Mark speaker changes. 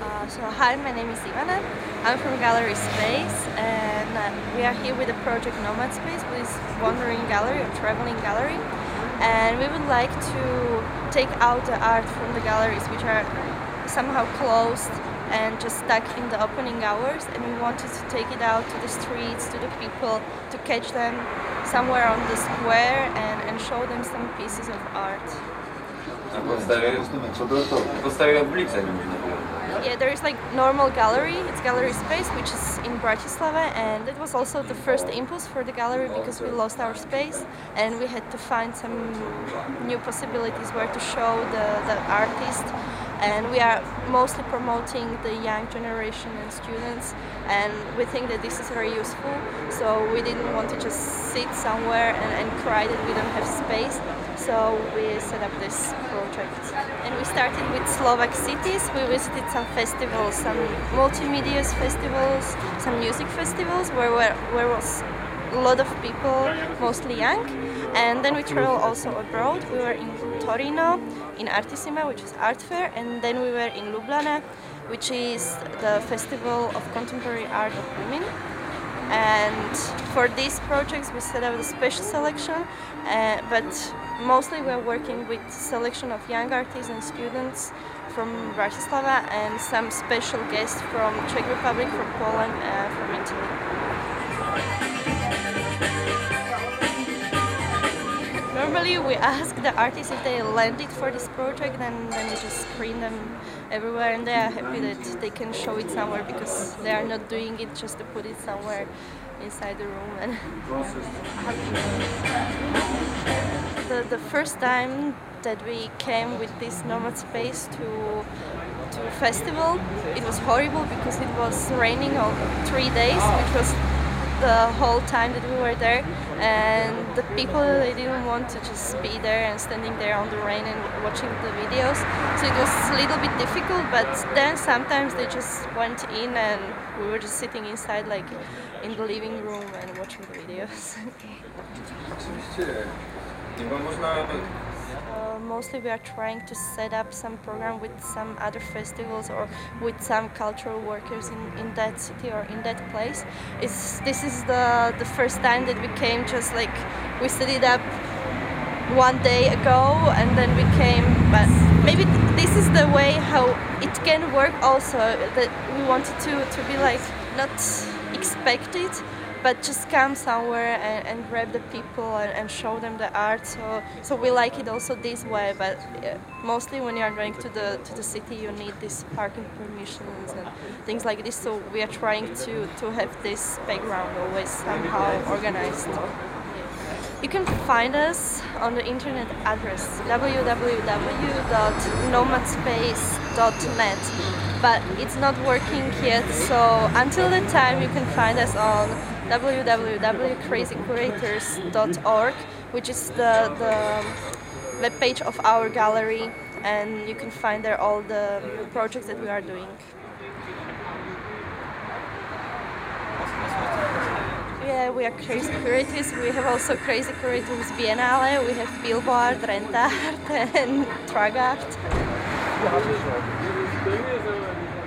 Speaker 1: Uh, so hi, my name is Ivana. I'm from Gallery Space, and uh, we are here with the project Nomad Space, which is wandering gallery or traveling gallery. And we would like to take out the art from the galleries, which are somehow closed and just stuck in the opening hours. And we wanted to take it out to the streets, to the people, to catch them somewhere on the square and, and show them some pieces of art.
Speaker 2: Na podstawie, na podstawie ulicy.
Speaker 1: Yeah, there is like normal gallery. It's gallery space, which is in Bratislava, and it was also the first impulse for the gallery because we lost our space, and we had to find some new possibilities where to show the, the artist. And we are mostly promoting the young generation and students, and we think that this is very useful. So we didn't want to just sit somewhere and, and cry that we don't have space. So we set up this project. And we started with Slovak cities. We visited some festivals, some multimedia festivals, some music festivals where, where, where was a lot of people, mostly young. And then we traveled also abroad. We were in Torino, in Artissima, which is art fair, and then we were in Ljubljana, which is the festival of contemporary art of women. And for these projects, we set up a special selection, uh, but mostly we're working with selection of young artists and students from Bratislava and some special guests from Czech Republic, from Poland, and from Italy. Normally we ask the artists if they landed for this project and then we just screen them everywhere and they are happy that they can show it somewhere because they are not doing it just to put it somewhere inside the room and the, the first time that we came with this nomad space to to festival it was horrible because it was raining all three days which was the whole time that we were there and the people they didn't want to just be there and standing there on the rain and watching the videos so it was a little bit difficult but then sometimes they just went in and we were just sitting inside like in the living room and watching the videos. Uh, mostly we are trying to set up some program with some other festivals or with some cultural workers in, in that city or in that place. It's, this is the, the first time that we came just like we set it up one day ago and then we came but maybe th- this is the way how it can work also that we wanted to, to be like not expected but just come somewhere and, and grab the people and, and show them the art. So so we like it also this way but uh, mostly when you are going to the to the city you need these parking permissions and things like this. So we are trying to to have this background always somehow organized. You can find us on the internet address www.nomadspace.net but it's not working yet so until the time you can find us on www.crazycurators.org which is the, the web page of our gallery and you can find there all the projects that we are doing. Yeah, we are Crazy Curators. We have also Crazy Curators Biennale. We have Billboard, Rentart, and 我还没说，因为那个。